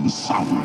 and son.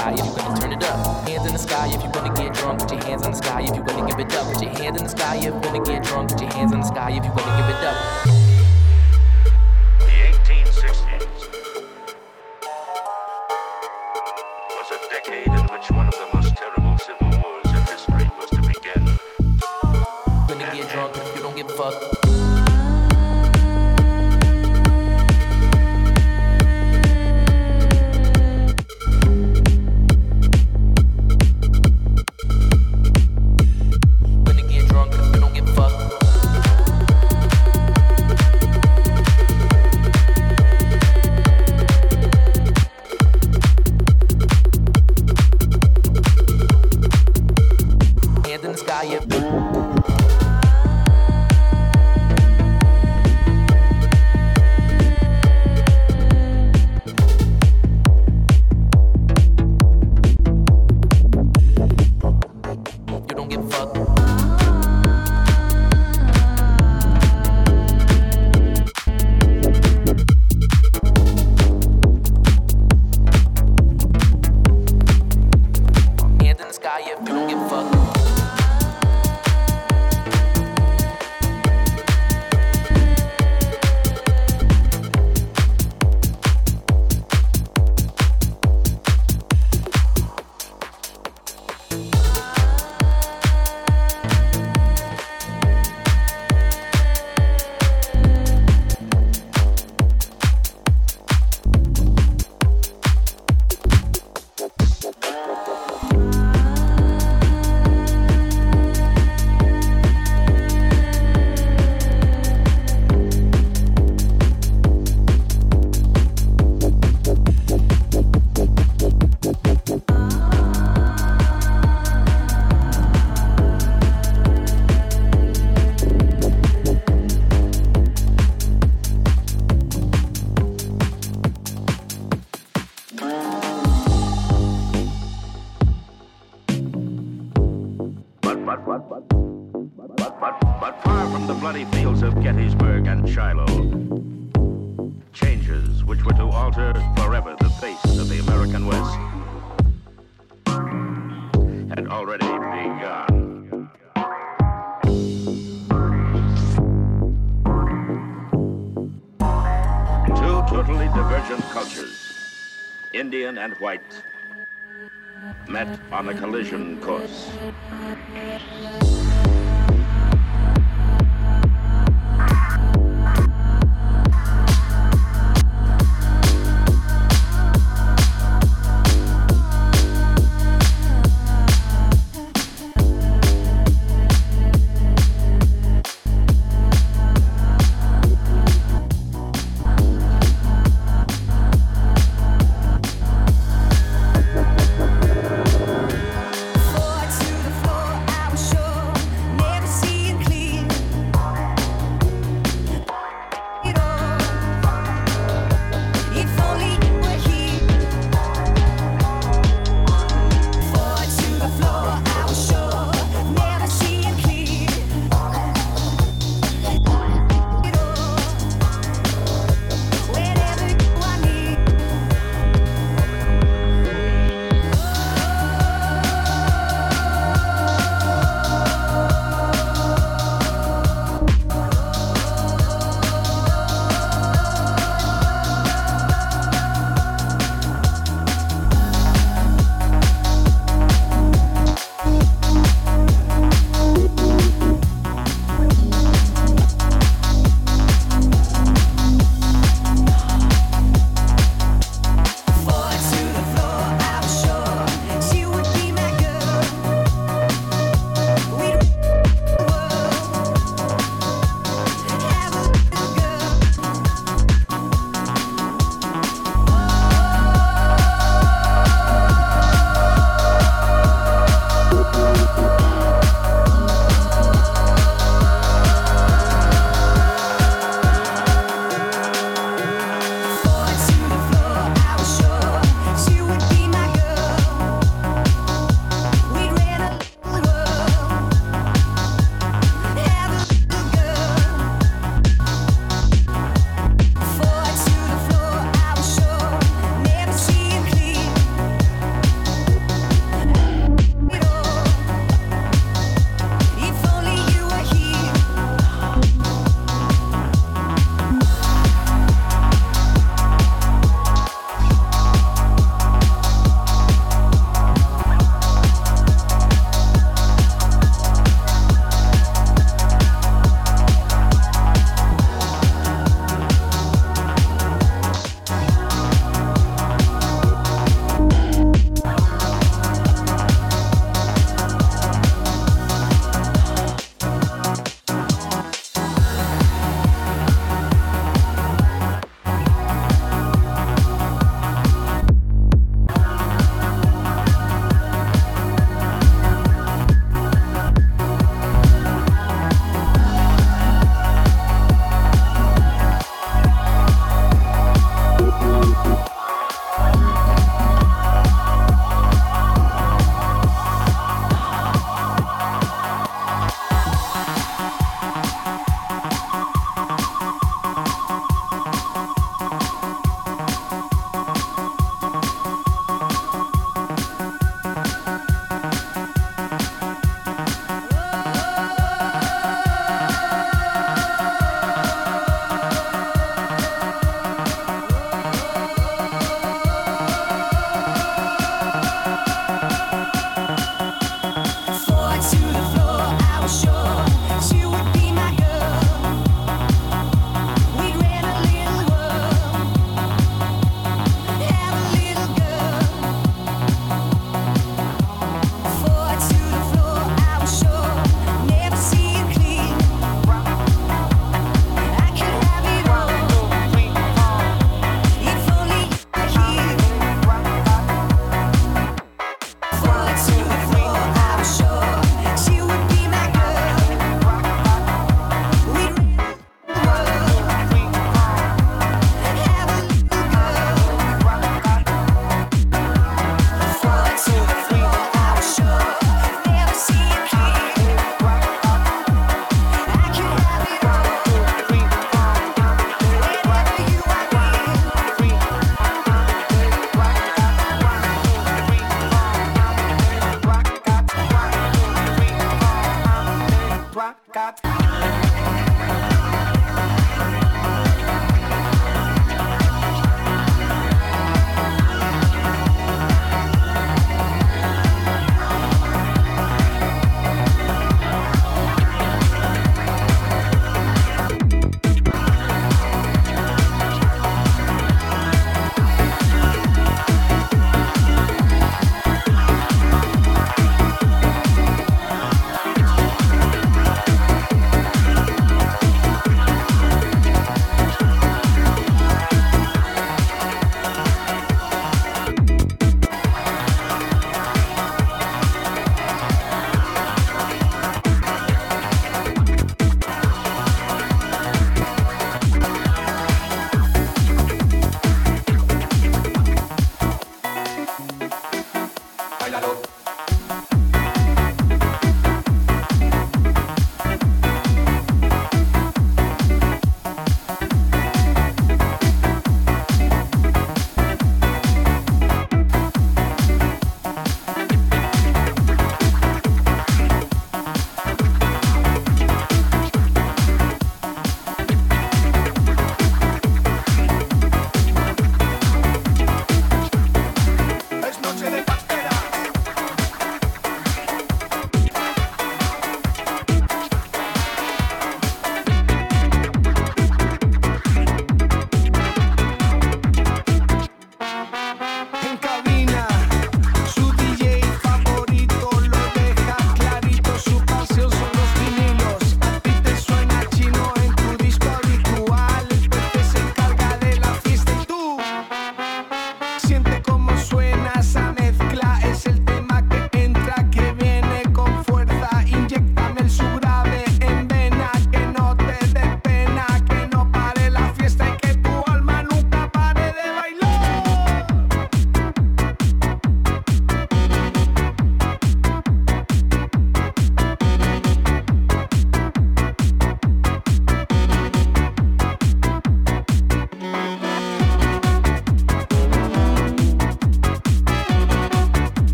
sky if you're gonna turn it up. Hands in the sky if you wanna get drunk. Put your hands in the sky if you wanna give it up. Put your hands in the sky if you wanna get drunk. Put your hands in the sky if you wanna give it up. Had already begun. Two totally divergent cultures, Indian and white, met on a collision course.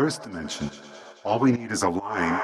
First dimension, all we need is a line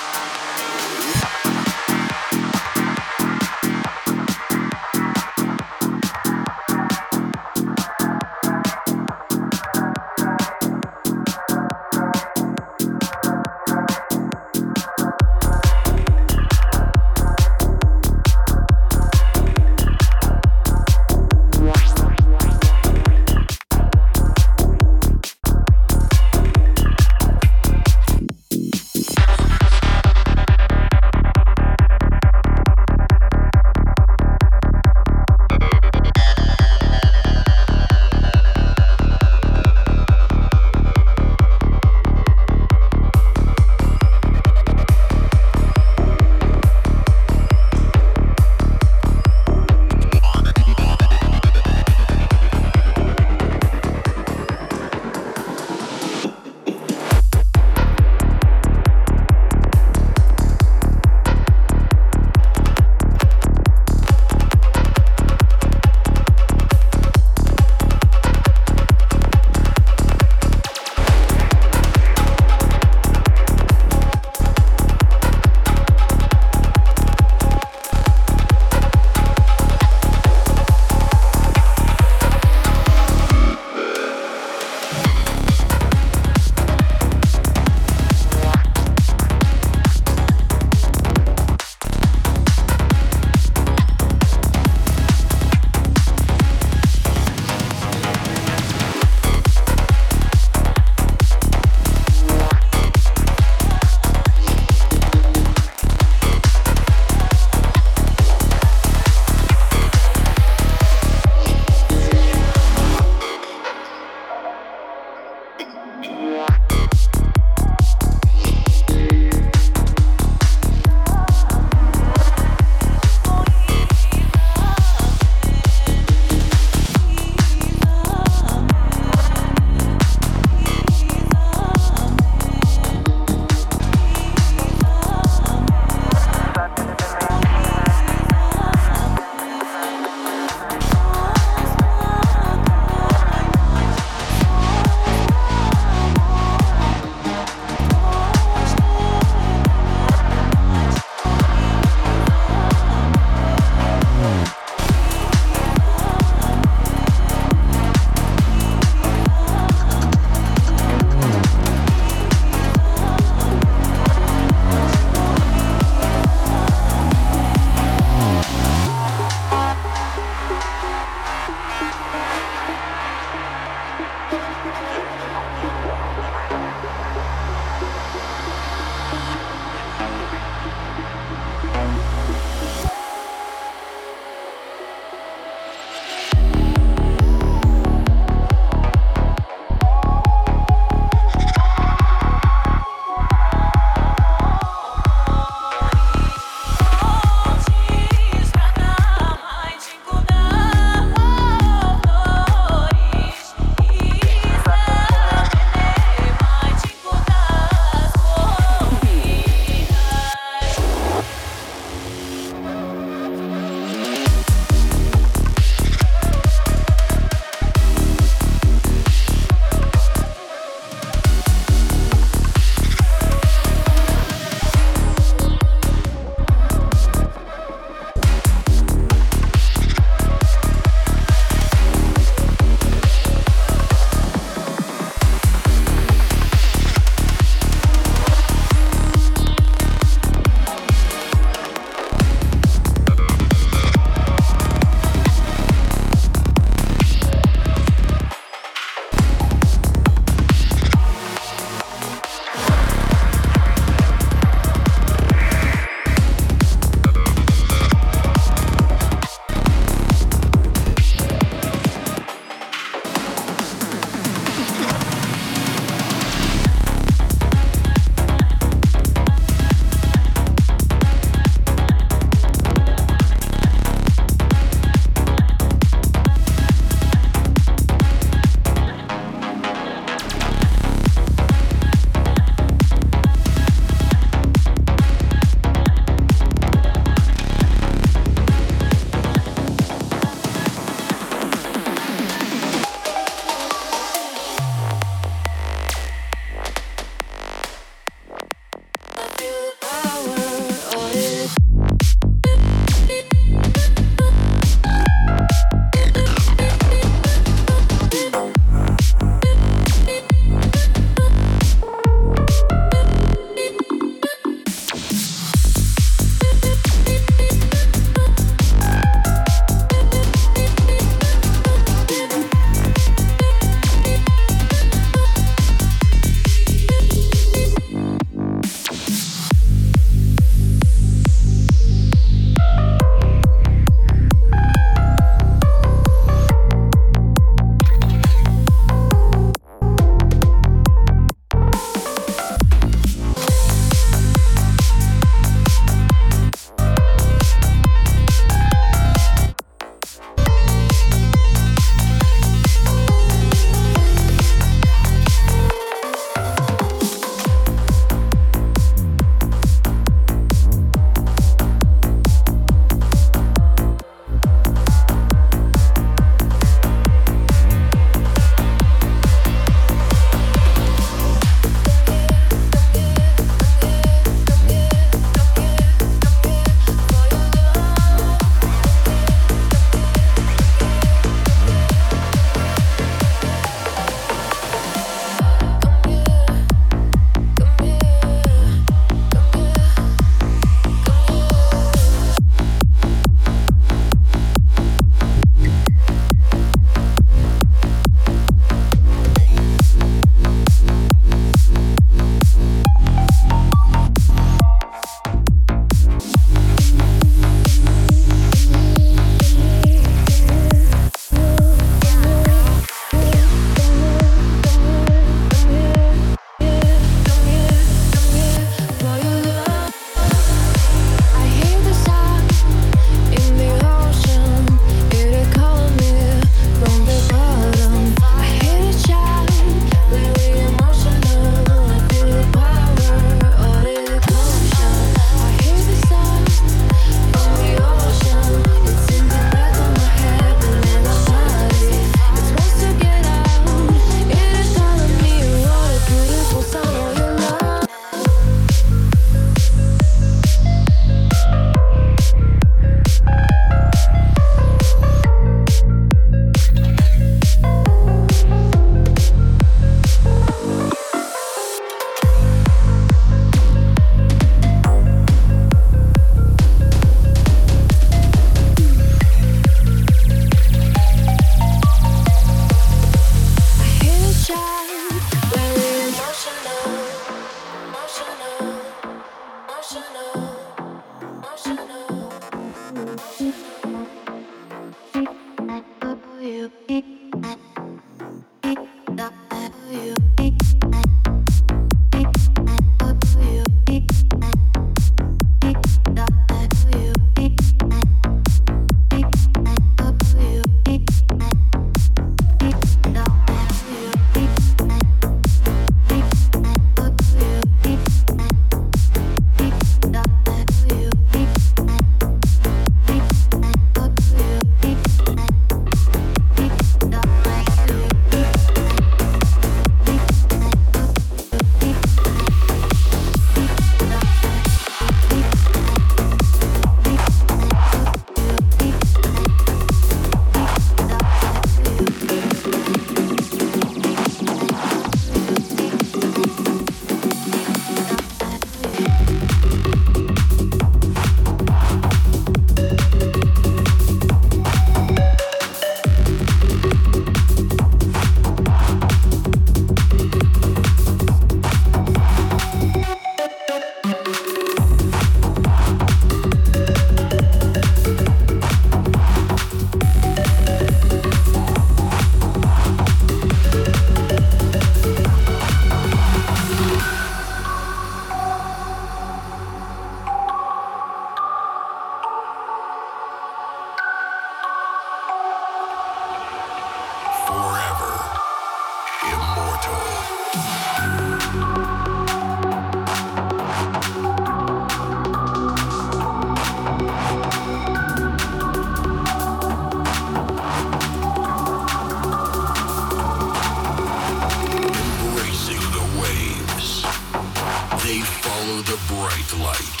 Follow the bright light.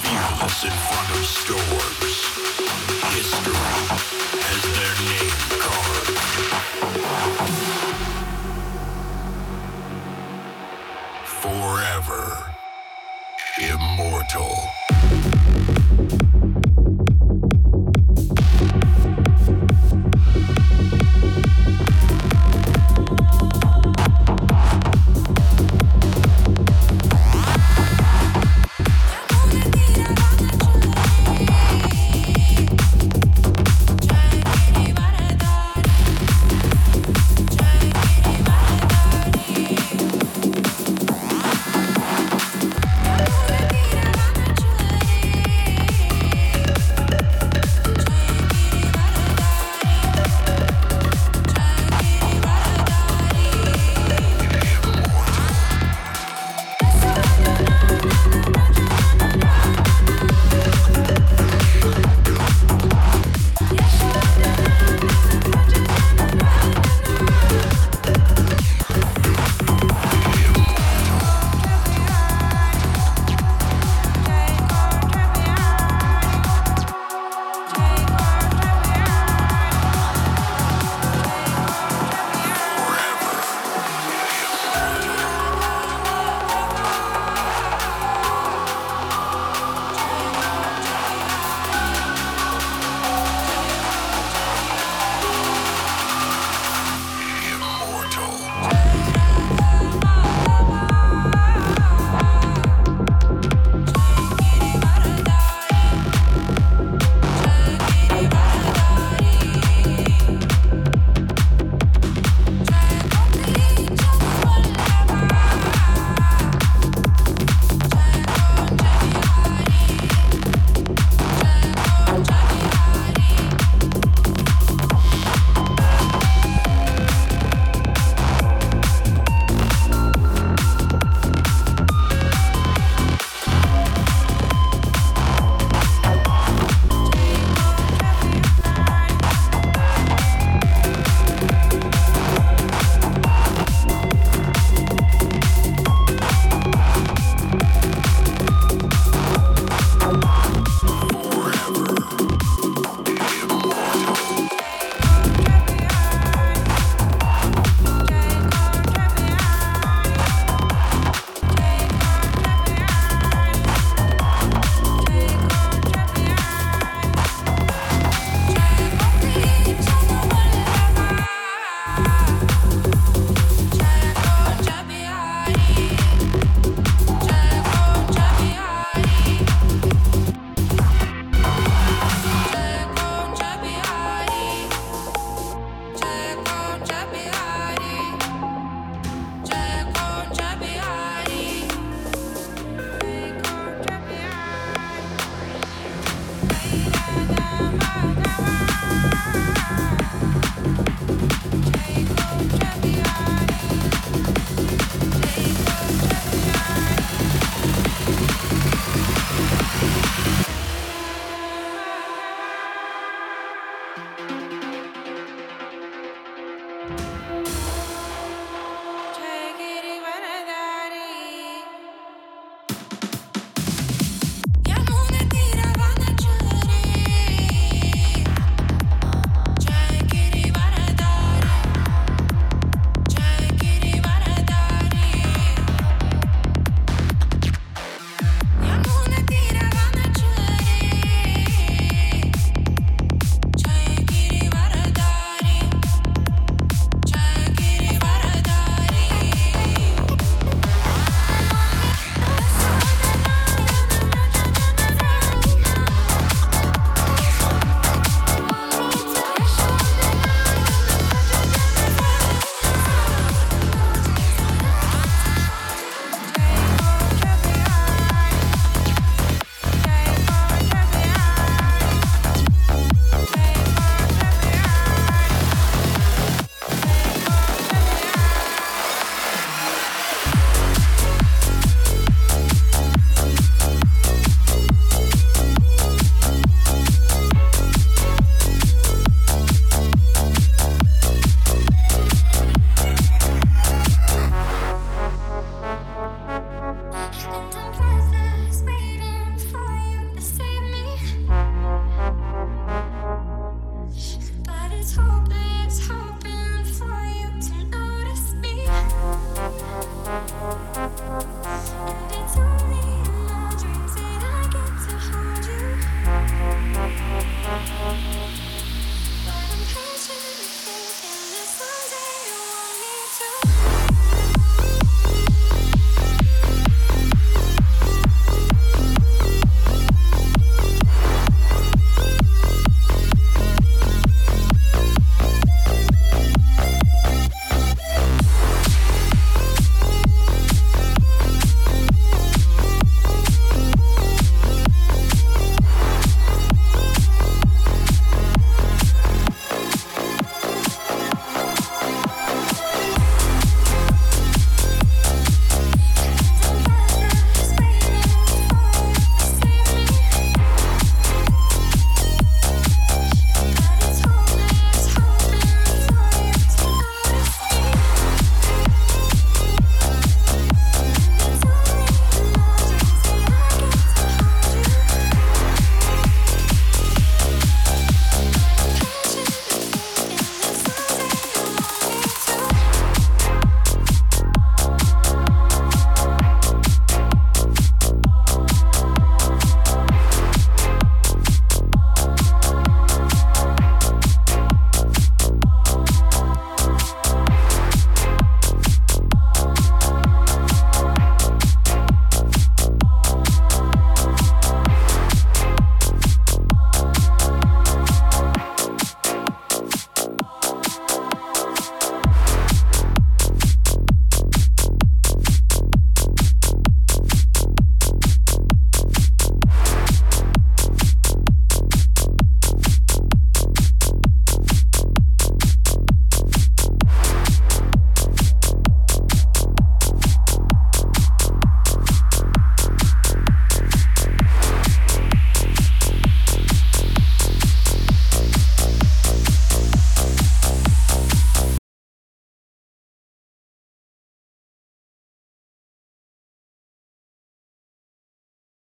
Fearless in front of storms. History has their name carved. Forever immortal.